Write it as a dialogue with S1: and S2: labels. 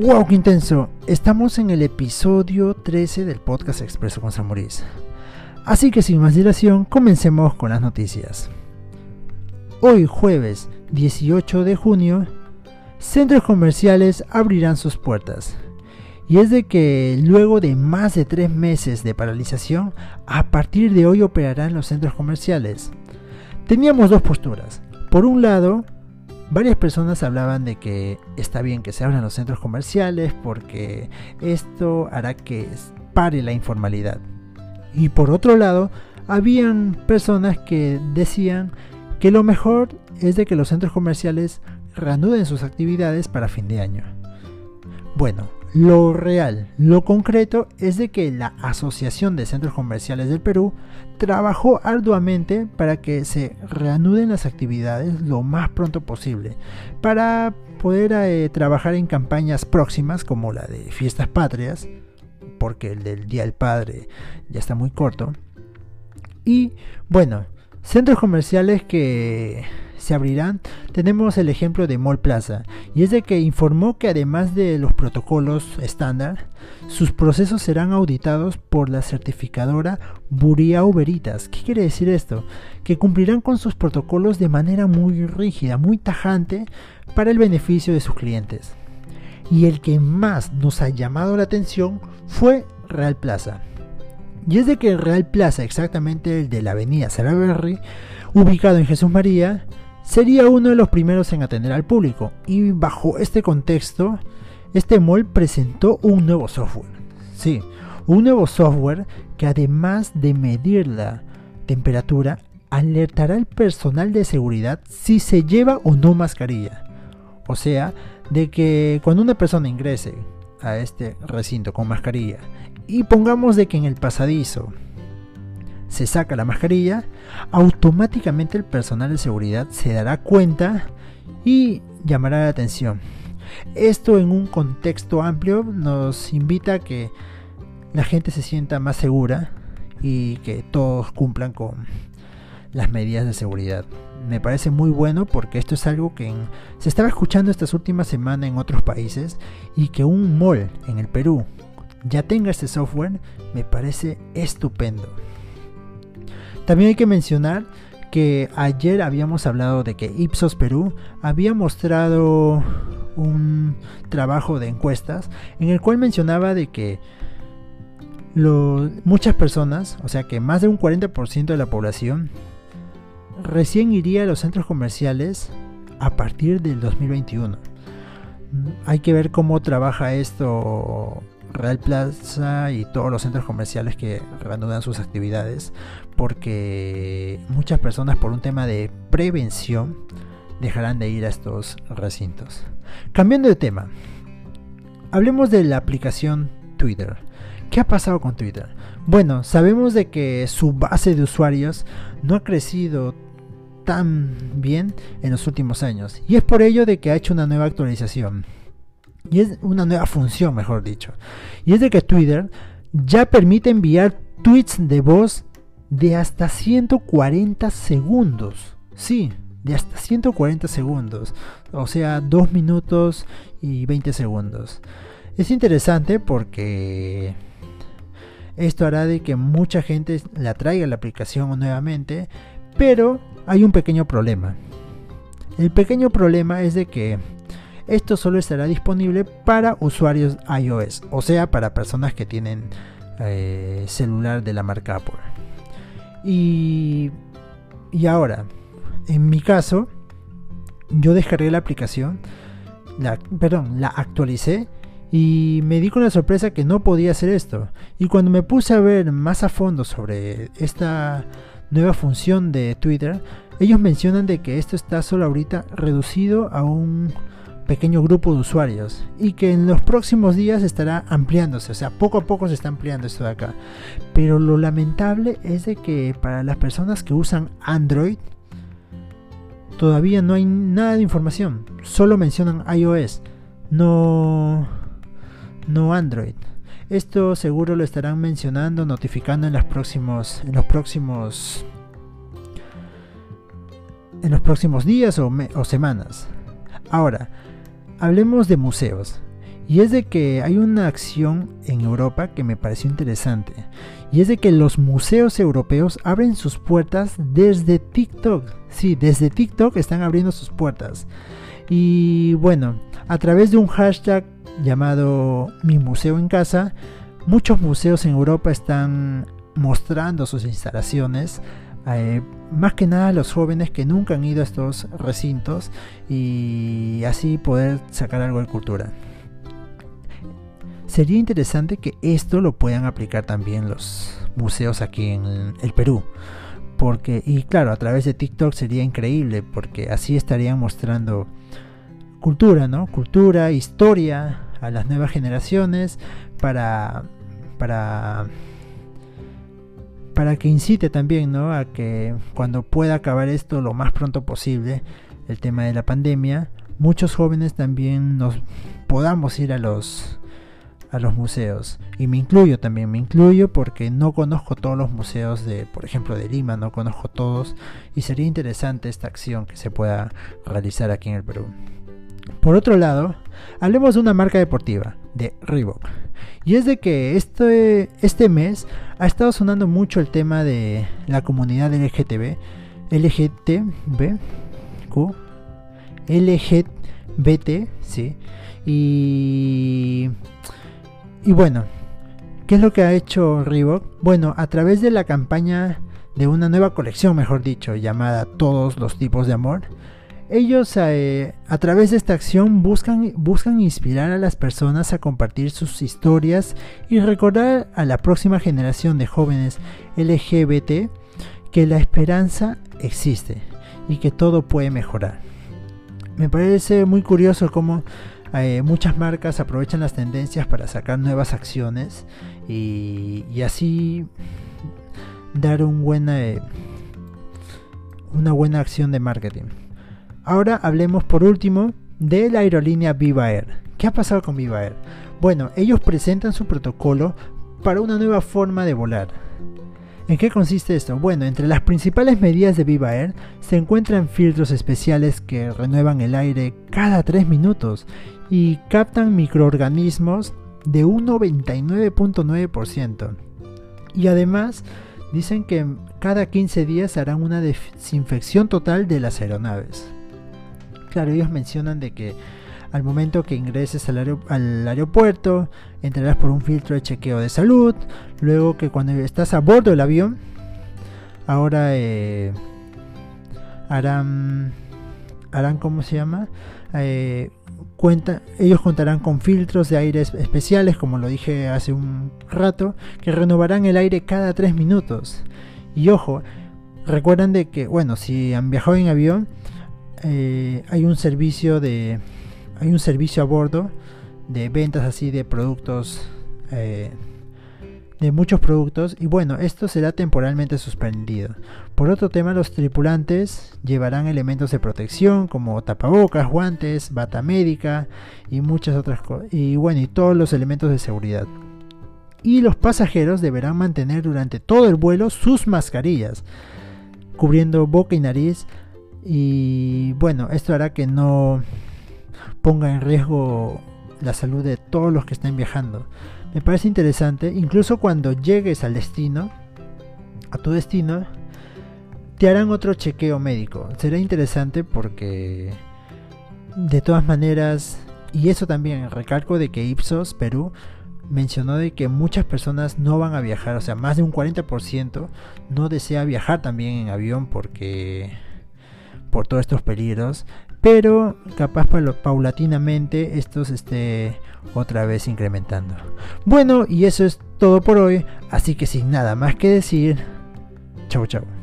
S1: ¡Wow, qué intenso! Estamos en el episodio 13 del podcast Expreso con Samuris. Así que sin más dilación, comencemos con las noticias. Hoy jueves 18 de junio, centros comerciales abrirán sus puertas. Y es de que luego de más de tres meses de paralización, a partir de hoy operarán los centros comerciales. Teníamos dos posturas. Por un lado, varias personas hablaban de que está bien que se abran los centros comerciales porque esto hará que pare la informalidad. Y por otro lado, habían personas que decían que lo mejor es de que los centros comerciales reanuden sus actividades para fin de año. Bueno, lo real, lo concreto es de que la Asociación de Centros Comerciales del Perú trabajó arduamente para que se reanuden las actividades lo más pronto posible, para poder eh, trabajar en campañas próximas como la de fiestas patrias, porque el del Día del Padre ya está muy corto, y bueno, centros comerciales que se abrirán, tenemos el ejemplo de Mall Plaza, y es de que informó que además de los protocolos estándar, sus procesos serán auditados por la certificadora Buria Uberitas. ¿Qué quiere decir esto? Que cumplirán con sus protocolos de manera muy rígida, muy tajante, para el beneficio de sus clientes. Y el que más nos ha llamado la atención fue Real Plaza. Y es de que Real Plaza, exactamente el de la avenida Salaberry, ubicado en Jesús María, sería uno de los primeros en atender al público y bajo este contexto, este mall presentó un nuevo software. Sí, un nuevo software que además de medir la temperatura, alertará al personal de seguridad si se lleva o no mascarilla. O sea, de que cuando una persona ingrese a este recinto con mascarilla y pongamos de que en el pasadizo se saca la mascarilla, automáticamente el personal de seguridad se dará cuenta y llamará la atención. Esto en un contexto amplio nos invita a que la gente se sienta más segura y que todos cumplan con las medidas de seguridad. Me parece muy bueno porque esto es algo que se estaba escuchando estas últimas semanas en otros países y que un mall en el Perú ya tenga este software me parece estupendo. También hay que mencionar que ayer habíamos hablado de que Ipsos Perú había mostrado un trabajo de encuestas en el cual mencionaba de que muchas personas, o sea que más de un 40% de la población, recién iría a los centros comerciales a partir del 2021. Hay que ver cómo trabaja esto Real Plaza y todos los centros comerciales que reanudan sus actividades, porque muchas personas por un tema de prevención dejarán de ir a estos recintos. Cambiando de tema, hablemos de la aplicación Twitter. ¿Qué ha pasado con Twitter? Bueno, sabemos de que su base de usuarios no ha crecido bien en los últimos años y es por ello de que ha hecho una nueva actualización y es una nueva función, mejor dicho. Y es de que Twitter ya permite enviar tweets de voz de hasta 140 segundos. Sí, de hasta 140 segundos. O sea, 2 minutos y 20 segundos. Es interesante porque esto hará de que mucha gente la traiga la aplicación nuevamente. Pero hay un pequeño problema. El pequeño problema es de que esto solo estará disponible para usuarios iOS, o sea, para personas que tienen eh, celular de la marca Apple. Y, y ahora, en mi caso, yo descargué la aplicación, la, perdón, la actualicé y me di con la sorpresa que no podía hacer esto. Y cuando me puse a ver más a fondo sobre esta nueva función de Twitter, ellos mencionan de que esto está solo ahorita reducido a un pequeño grupo de usuarios y que en los próximos días estará ampliándose, o sea, poco a poco se está ampliando esto de acá. Pero lo lamentable es de que para las personas que usan Android todavía no hay nada de información, solo mencionan iOS, no no Android. Esto seguro lo estarán mencionando, notificando en los próximos en los próximos en los próximos días o, o semanas. Ahora, Hablemos de museos. Y es de que hay una acción en Europa que me pareció interesante. Y es de que los museos europeos abren sus puertas desde TikTok. Sí, desde TikTok están abriendo sus puertas. Y bueno, a través de un hashtag llamado Mi Museo en Casa, muchos museos en Europa están mostrando sus instalaciones. Eh, más que nada a los jóvenes que nunca han ido a estos recintos y así poder sacar algo de cultura. Sería interesante que esto lo puedan aplicar también los museos aquí en el Perú. Porque, y claro, a través de TikTok sería increíble, porque así estarían mostrando cultura, ¿no? Cultura, historia a las nuevas generaciones para, para para que incite también ¿no? a que cuando pueda acabar esto lo más pronto posible, el tema de la pandemia, muchos jóvenes también nos podamos ir a los a los museos y me incluyo también me incluyo porque no conozco todos los museos de por ejemplo de Lima no conozco todos y sería interesante esta acción que se pueda realizar aquí en el Perú por otro lado hablemos de una marca deportiva de Reebok y es de que este, este mes ha estado sonando mucho el tema de la comunidad LGTB, LGTB, Q, LGBT, sí. Y, y bueno, ¿qué es lo que ha hecho Reebok? Bueno, a través de la campaña de una nueva colección, mejor dicho, llamada Todos los tipos de amor, ellos eh, a través de esta acción buscan, inspirar a las personas a compartir sus historias y recordar a la próxima generación de jóvenes LGBT que la esperanza existe y que todo puede mejorar. Me parece muy curioso cómo eh, muchas marcas aprovechan las tendencias para sacar nuevas acciones y, así dar un buena, eh, una buena acción de marketing. Ahora hablemos por último de la aerolínea Viva Air. ¿Qué ha pasado con Viva Air? Bueno, ellos presentan su protocolo para una nueva forma de volar. ¿En qué consiste esto? Bueno, entre las principales medidas de Viva Air se encuentran filtros especiales que renuevan el aire cada 3 minutos y captan microorganismos de un 99.9%. Y además dicen que cada 15 días harán una desinfección total de las aeronaves. Claro, ellos mencionan de que al momento que ingreses al, aeropuerto, entrarás por un filtro de chequeo de salud, luego que cuando estás a bordo del avión, ahora eh, harán, harán, ¿cómo se llama? Eh, cuenta, ellos contarán con filtros de aire especiales, como lo dije hace un rato, que renovarán el aire cada 3 minutos. Y ojo, recuerdan de que, bueno, si han viajado en avión, eh, hay un servicio de hay un servicio a bordo de ventas así de productos eh, de muchos productos. Y bueno esto será temporalmente suspendido. Por otro tema los tripulantes llevarán elementos de protección como tapabocas guantes bata médica y muchas otras cosas y bueno y todos los elementos de seguridad. Y los pasajeros deberán mantener durante todo el vuelo sus mascarillas cubriendo boca y nariz y bueno, esto hará que no ponga en riesgo la salud de todos los que estén viajando. Me parece interesante, incluso cuando llegues al destino, a tu destino, te harán otro chequeo médico. Será interesante porque de todas maneras, y eso también recalco de que Ipsos Perú mencionó de que muchas personas no van a viajar, o sea, más de un 40% no desea viajar también en avión porque por todos estos peligros, pero capaz paulatinamente estos esté otra vez incrementando. Bueno, y eso es todo por hoy, así que sin nada más que decir, chau chau.